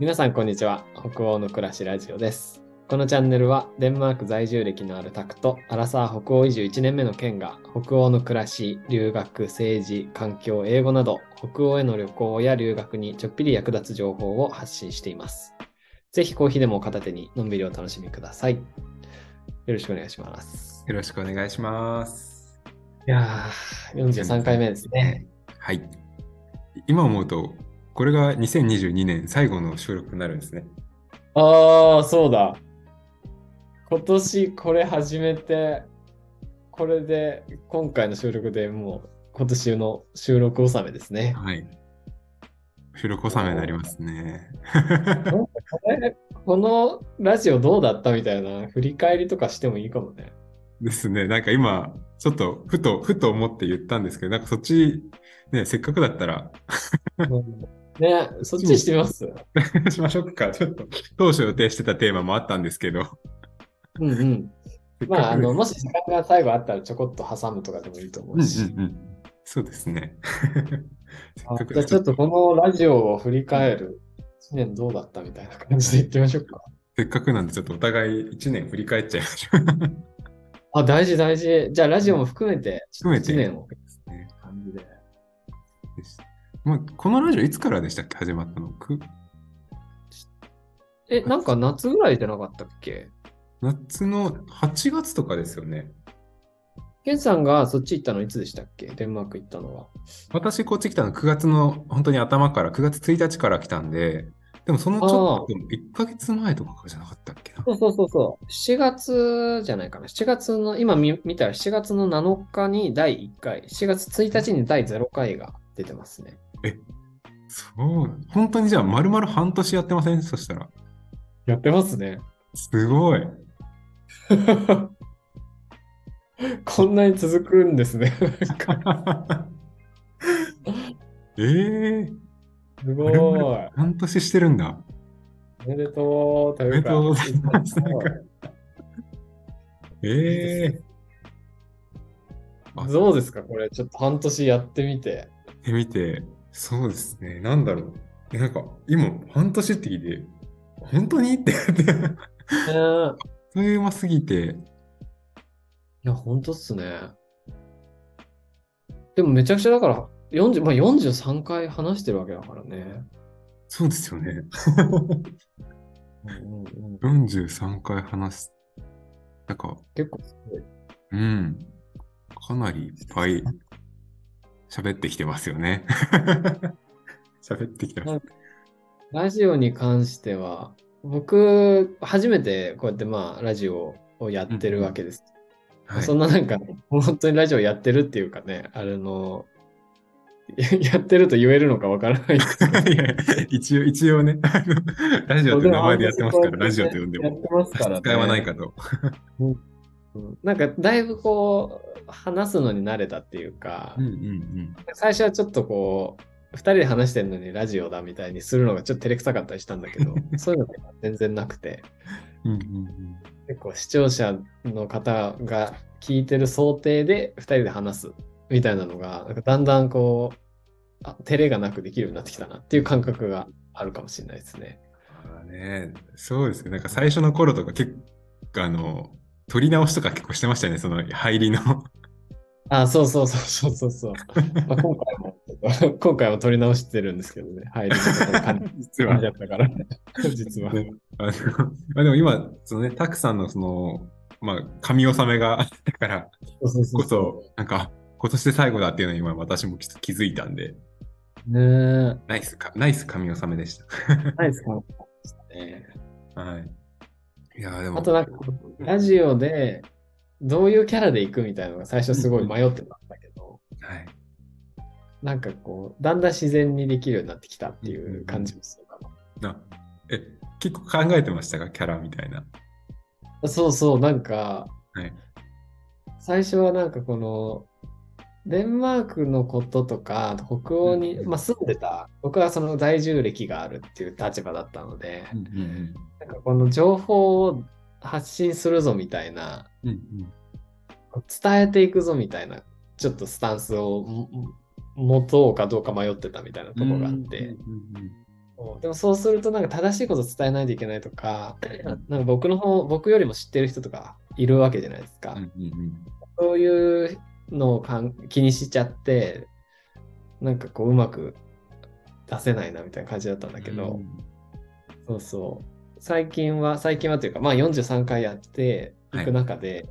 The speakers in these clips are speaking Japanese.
皆さん、こんにちは。北欧の暮らしラジオです。このチャンネルは、デンマーク在住歴のあるタクと、アラサー北欧移住1年目のケンが、北欧の暮らし、留学、政治、環境、英語など、北欧への旅行や留学にちょっぴり役立つ情報を発信しています。ぜひコーヒーでも片手にのんびりお楽しみください。よろしくお願いします。よろしくお願いします。いやー、43回目ですね。はい。今思うと、これが2022年最後の収録になるんですね。ああ、そうだ。今年これ始めて、これで今回の収録でもう今年の収録納めですね。はい。収録納めになりますね。これこのラジオどうだったみたいな振り返りとかしてもいいかもね。ですね。なんか今、ちょっとふと、ふと思って言ったんですけど、なんかそっち、ね、せっかくだったらね、そっちにしてみます？しましょうか。ちょっと、当初予定してたテーマもあったんですけど。うんうん。まあ、あの、もし時間が最後あったらちょこっと挟むとかでもいいと思ううんし。うんうん。そうですね。じゃあちょっとこのラジオを振り返る1年どうだったみたいな感じで言ってみましょうか。せっかくなんで、ちょっとお互い1年振り返っちゃいましょう。あ、大事大事。じゃあラジオも含めて、含めて1年をですね感じで。ですもうこのラジオいつからでしたっけ？始まったの？く？え、なんか夏ぐらいじゃなかったっけ？夏の8月とかですよね。ケンさんがそっち行ったのいつでしたっけ？デンマーク行ったのは。私こっち来たの9月の本当に頭から9月1日から来たんで、でもそのちょっと1ヶ月前とかじゃなかったっけな？そうそうそうそう。7月じゃないかな。7月の、今見見たら7月の7日に第1回、7月1日に第0回が出てますね。そう、本当にじゃあ丸々半年やってません？そしたら。やってますね。すごい。こんなに続くんですね。ええすご丸い。々半年してるんだ。おめでとう。おめでとうございますええあどうですか？これ、ちょっと半年やってみて。ってみて、そうですね。なんだろう。えなんか、今、半年って聞いて、本当にって言って、ねえあっという間すぎて、いや、ほんとっすね。でもめちゃくちゃだから、40、まあ、43回話してるわけだからね。そうですよね。うんうんうん、43回話す。なんか、結構すごい。うん。かなりいっぱい喋ってきてますよね。喋ってきてます。ラジオに関しては、僕、初めてこうやってまあ、ラジオをやってるわけです。はいそんななんか、本当にラジオやってるっていうかね、あの、やってると言えるのかわからない。い一応、一応ね、ラジオって名前でやってますから、ラジオと呼んでもやってますからね。使いはないかと。うんなんかだいぶこう話すのに慣れたっていうか、うんうん最初はちょっとこう2人で話してるのにラジオだみたいにするのがちょっと照れくさかったりしたんだけど そういうのが全然なくてうん。うんうん結構視聴者の方が聞いてる想定で2人で話すみたいなのがなんかだんだんこうあ照れがなくできるようになってきたなっていう感覚があるかもしれないですね。あーね、そうですね。なんか最初の頃とか結構、あの、撮り直しとか結構してましたよね、その入りの。あ、そうそうそうそうそうそう。まあ、今回も、今回も撮り直してるんですけどね。入りのところ感じ実感じだったから、実は。ねあのまあでも今、そのね、たくさんのその、まあ、紙納めがあったからそうそうそうこそ、なんか、今年で最後だっていうのに今私もちょっと気づいたんで、ねナイスか、ナイス紙納めでしえ。ナイス感じでしたね。た。はい。いやーでも、あとなんか、ラジオでどういうキャラで行くみたいなのが最初すごい迷ってたんだけど、はい。なんかこう、だんだん自然にできるようになってきたっていう感じもするかなえ、結構考えてましたか？キャラみたいな。な。そうそう、なんか、はい。最初はなんかこの、デンマークのこととか、北欧に、うんまあ、住んでた、僕はその在住歴があるっていう立場だったので、うんうんなんかこの情報を発信するぞみたいな、うん。うん伝えていくぞみたいな、ちょっとスタンスをも持とうかどうか迷ってたみたいなところがあって、でもそうするとなんか正しいこと伝えないといけないとか、なんか僕の方、僕よりも知ってる人とかいるわけじゃないですか。そういうのをかん気にしちゃって、なんかこううまく出せないなみたいな感じだったんだけど、うんそうそう。最近は、最近はというか、まあ43回やっていく中で、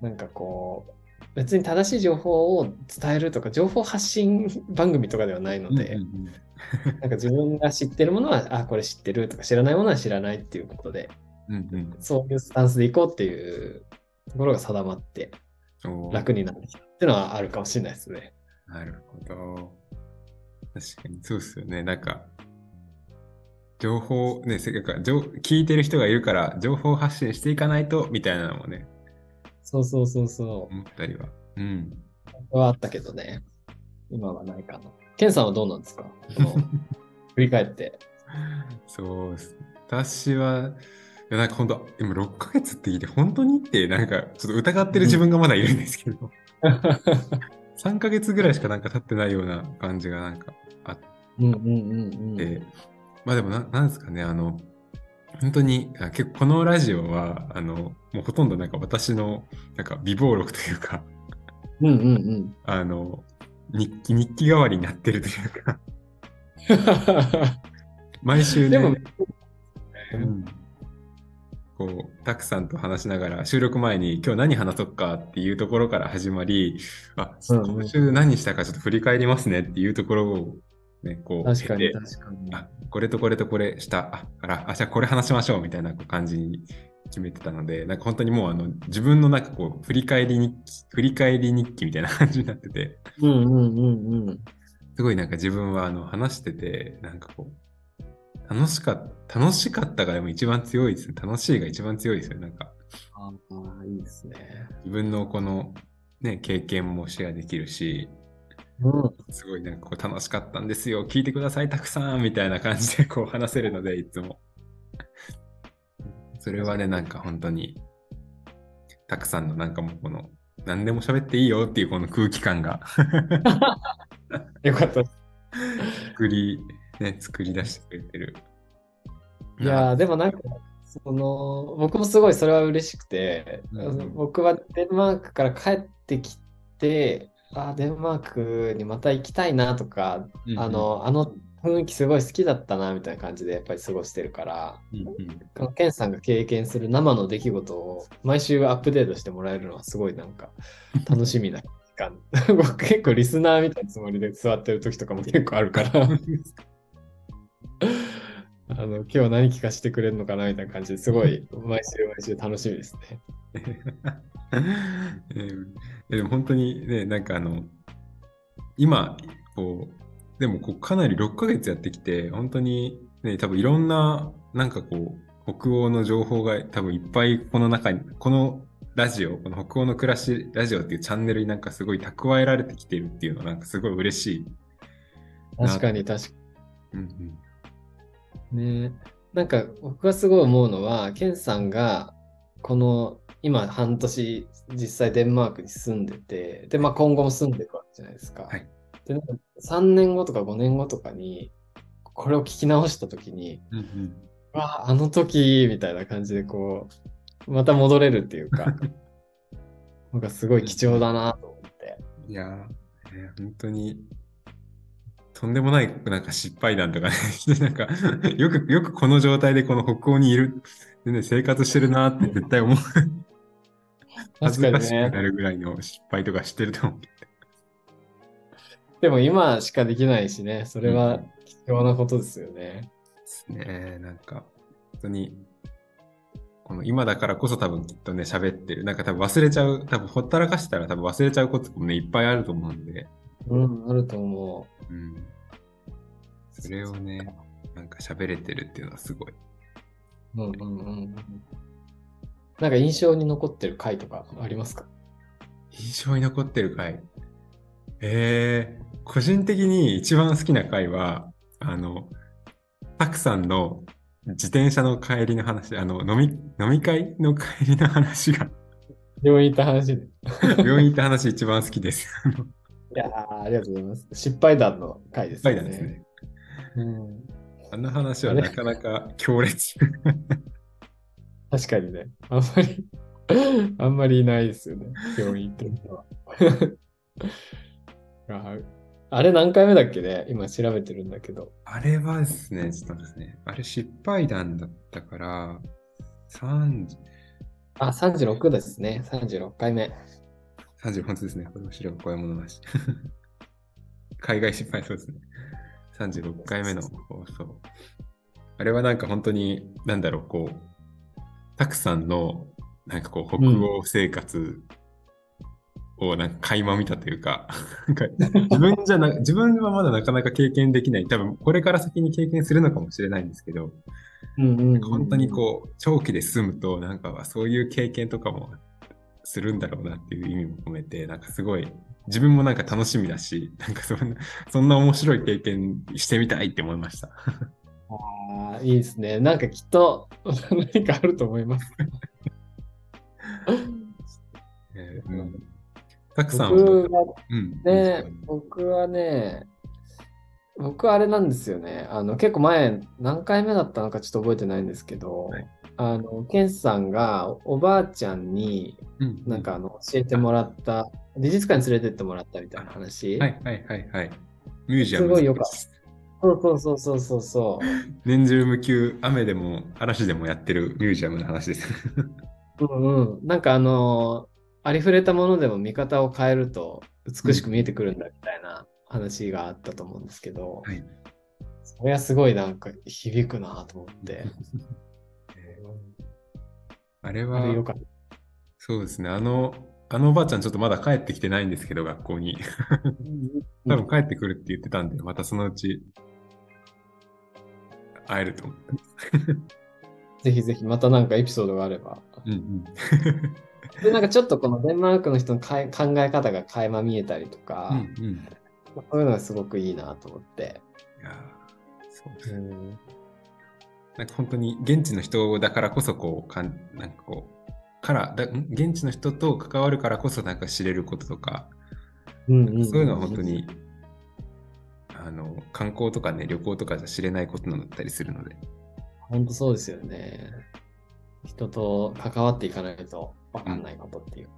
なんかこう、別に正しい情報を伝えるとか、情報発信番組とかではないので、うんうん なんか自分が知ってるものは、あ、これ知ってるとか、知らないものは知らないっていうことで、うんうんそういうスタンスでいこうっていうところが定まって、楽になってきたっていうのはあるかもしれないですね。なるほど。確かにそうですよね。なんか、情報、ね、せっかく情聞いてる人がいるから、情報発信していかないと、みたいなのもね、そうそうそうそう。思ったりは。うん。はあったけどね。今はないかな。ケンさんはどうなんですか？振り返って。そうっす。私は、いやなんか本当、今6ヶ月って聞いて、本当にって、なんかちょっと疑ってる自分がまだいるんですけど、3ヶ月ぐらいしかなんか経ってないような感じがなんかあっうんうんうんうん。て、まあでもな、なんですかね、あの、本当に、あ結構このラジオは、あの、もうほとんどなんか私の、なんか美貌録というか、うんうんうん。あの、日記、日記代わりになってるというか、毎週ね、でも、うん。こう、たくさんと話しながら、収録前に今日何話そうかっていうところから始まり、あ、今週何したかちょっと振り返りますねっていうところを、ね、こう、確かに確かに。あ、これとこれとこれした、あ、から、あ、じゃあこれ話しましょうみたいな感じに決めてたので、なんか本当にもうあの、自分のなんかこう、振り返り日記、振り返り日記みたいな感じになってて、うんうんうんうん。すごいなんか自分はあの、話してて、なんかこう、楽しかった、楽しかったがでも一番強いですね。楽しいが一番強いですよ。なんか、ああ、いいですね。自分のこの、ね、経験もシェアできるし、うん。すごいなんかこう楽しかったんですよ。聞いてください、たくさんみたいな感じでこう話せるので、いつも。それはね、なんか本当に、たくさんのなんかもうこの、何でも喋っていいよっていうこの空気感がよかった。作り、ね、作り出してくれてる。いやーでもなんか、その、僕もすごいそれは嬉しくて、うんうん僕はデンマークから帰ってきて、あーデンマークにまた行きたいなとか、うんうんあの、あの雰囲気すごい好きだったなみたいな感じでやっぱり過ごしてるから、うんうんケンさんが経験する生の出来事を毎週アップデートしてもらえるのはすごいなんか楽しみな。僕結構リスナーみたいなつもりで座ってる時とかも結構あるから。あの今日何聞かせてくれるのかなみたいな感じですごい毎週毎週楽しみですね。えーでも本当にね、なんかあの、今、こう、でもこうかなり6ヶ月やってきて、本当にね、多分いろんな、なんかこう、北欧の情報が多分いっぱいこの中に、このラジオ、この北欧の暮らしラジオっていうチャンネルになんかすごい蓄えられてきてるっていうのはなんかすごい嬉しい。確かに確かうんにね。なんか僕がすごい思うのは、ケンさんがこの今半年実際デンマークに住んでて、で、まあ今後も住んでいくわけじゃないですか。はいで、なんか3年後とか5年後とかに、これを聞き直したときに、うんうんうわあ、あの時みたいな感じでこう、また戻れるっていうか、なんかすごい貴重だなと思って。いやー、えー本当に、とんでもないなんか失敗談とかね、なんか、よく、よくこの状態でこの北欧にいる、でね、生活してるなって絶対思う。恥ずかしくなるぐらいの失敗とかしてると思う。でも今しかできないしね、それは貴重なことですよね。ですね。なんか、本当に、この今だからこそ多分きっとね、喋ってる。なんか多分忘れちゃう、多分ほったらかしたら多分忘れちゃうこともね、いっぱいあると思うんで、うん、あると思うん。それをね、なんか喋れてるっていうのはすごい。う。うんうんうんうん。なんか印象に残ってる回とかありますか？印象に残ってる回？えー、個人的に一番好きな回は、あの、たくさんの自転車の帰りの話、あの、飲み、飲み会の帰りの話が、病院行った話で。病院行った話一番好きです。いやーありがとうございます。失敗談の回です失敗談ですね。うん。あの話はなかなか強烈。確かにね。あんまり、あんまりいないですよね。病院行ってる人は。ああれ何回目だっけね？今調べてるんだけど。あれはですね、ちょっとですね。あれ失敗談だったから、30、あ、36ですね。36回目。30本当ですね。これも白が怖いものなし。海外失敗そうですね。36回目の放送。あれはなんか本当に、なんだろう、こう、たくさんの、なんかこう、北欧生活をなんか垣間見たというか、なんか自分じゃな、自分はまだなかなか経験できない。多分これから先に経験するのかもしれないんですけど、うんうん、本当にこう、長期で住むと、なんかそういう経験とかもするんだろうなっていう意味も込めて、なんかすごい、自分もなんか楽しみだし、なんかそんな、そんな面白い経験してみたいって思いました。ああ、いいですね。なんかきっと何かあると思います。えーうんたくさん僕はうん。ね、僕はね、僕はあれなんですよね。あの、結構前、何回目だったのかちょっと覚えてないんですけど、はいあの、ケンさんがおばあちゃんに、うんなんかあの、教えてもらった、美術館に連れてってもらったみたいな話。はいはいはいはい。ミュージアムすごいよかっそうそうそうそうそうそう。年中無休、雨でも嵐でもやってるミュージアムの話です。うんうん。なんかあのーありふれたものでも見方を変えると美しく見えてくるんだみたいな話があったと思うんですけど、はいそれはすごいなんか響くなと思って。あれはあれよかっそうですね。あの、あのおばあちゃんちょっとまだ帰ってきてないんですけど、学校に。た。多分帰ってくるって言ってたんで、またそのうち会えると思う。ぜひぜひまたなんかエピソードがあれば。うんうん。でなんかちょっとこのデンマークの人のかい考え方が垣間見えたりとか、うんうん。そういうのがすごくいいなと思って。いやーそうですね。うんなんか本当に現地の人だからこそこうかんなんかこうからだん？現地の人と関わるからこそなんか知れることとか、うんうんそういうのは本当にあの観光とかね旅行とかじゃ知れないことだったりするので、本当そうですよね。人と関わっていかないと分かんないことっていう。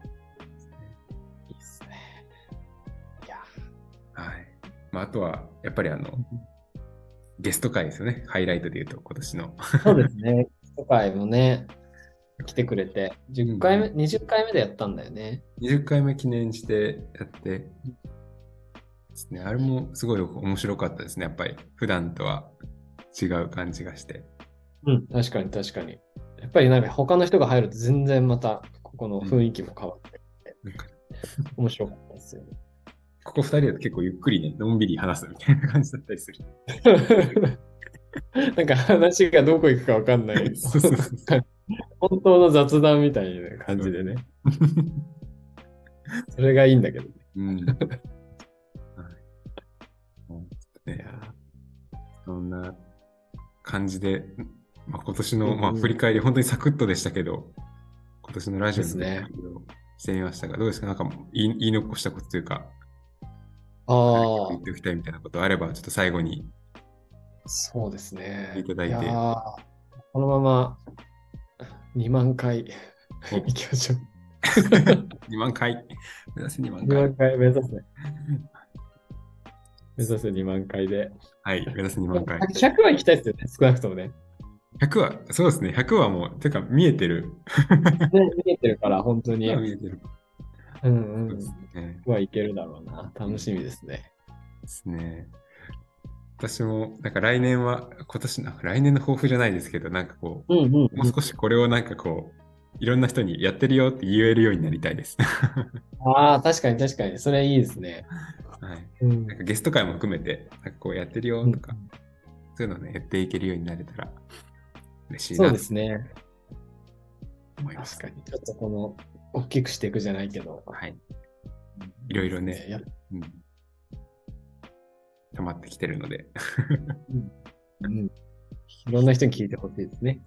いいですね。いや。はいまあ、あとはやっぱりあのゲスト会ですよね。ハイライトで言うと今年の。そうですね。世界もね、来てくれて、10回目、20回目でやったんだよね。20回目記念してやって。ですね。あれもすごい面白かったですね。やっぱり普段とは違う感じがして。うん、確かに確かに。やっぱりなんか他の人が入ると全然またここの雰囲気も変わって、なんか面白かったですよね。ここ2人だと結構ゆっくりね、のんびり話すみたいな感じだったりする。なんか話がどこ行くか分かんない。そうそうそう本当の雑談みたいな感じでね。それがいいんだけどね。うん。はいもうね、そんな感じで、まあ、今年の、まあ、振り返り、本当にサクッとでしたけど、今年のラジオの振りですね返りをしてみましたが、どうですか？なんか言い残したことというか、ああ言っ、ておきたいみたいなことあれば、ちょっと最後に。そうですね。いただいてやーこのまま2万回お行きましょう。2万回。目指せ2万2回。万回目指せ。目指せ2万回で。はい、目指せ2万回。100は行きたいですよね、少なくともね。100は、そうですね、100はもう、てか見えてる。ね見えてるから、本当に。見えてる。うんそううん。ね。はいけるだろうな。楽しみですね。ですね。私も、なんか来年は、今年の、来年の抱負じゃないですけど、なんかこうんうん、う、もう少しこれをなんかこう、いろんな人にやってるよって言えるようになりたいです。ああ、確かに確かに。それいいですね。はい。うんなんかゲスト会も含めて、なんかこうやってるよとか、そういうのね、やっていけるようになれたら嬉しいなとそうですね。思います。確かに。ちょっとこの、大きくしていくじゃないけど。はい。いろいろねやうん。溜まってきてるので、うん。いろんな人に聞いてほしいですね。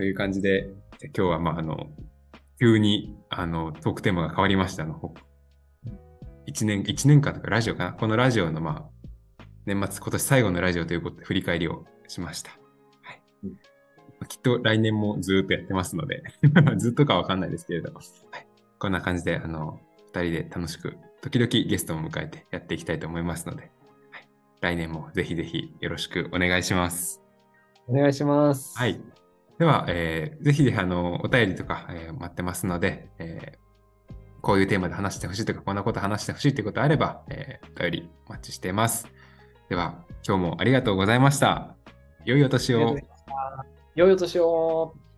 という感じで、じゃあ今日は、まあ、あの、急に、あの、トークテーマが変わりました。あの、ほ一年、一年間とかラジオかなこのラジオの、まあ、年末今年最後のラジオということで振り返りをしました。はい。きっと来年もずっとやってますので、ずっとかわかんないですけれど、はい。こんな感じで、あの、二人で楽しく、時々ゲストも迎えてやっていきたいと思いますので、はい。来年もぜひぜひよろしくお願いします。お願いします。はい。では、えーぜひぜひあのお便りとか、えー待ってますので、えーこういうテーマで話してほしいとか、こんなこと話してほしいということあれば、えーお便りお待ちしています。では、今日もありがとうございました。良いお年をありがとうござい。ました良いお年を。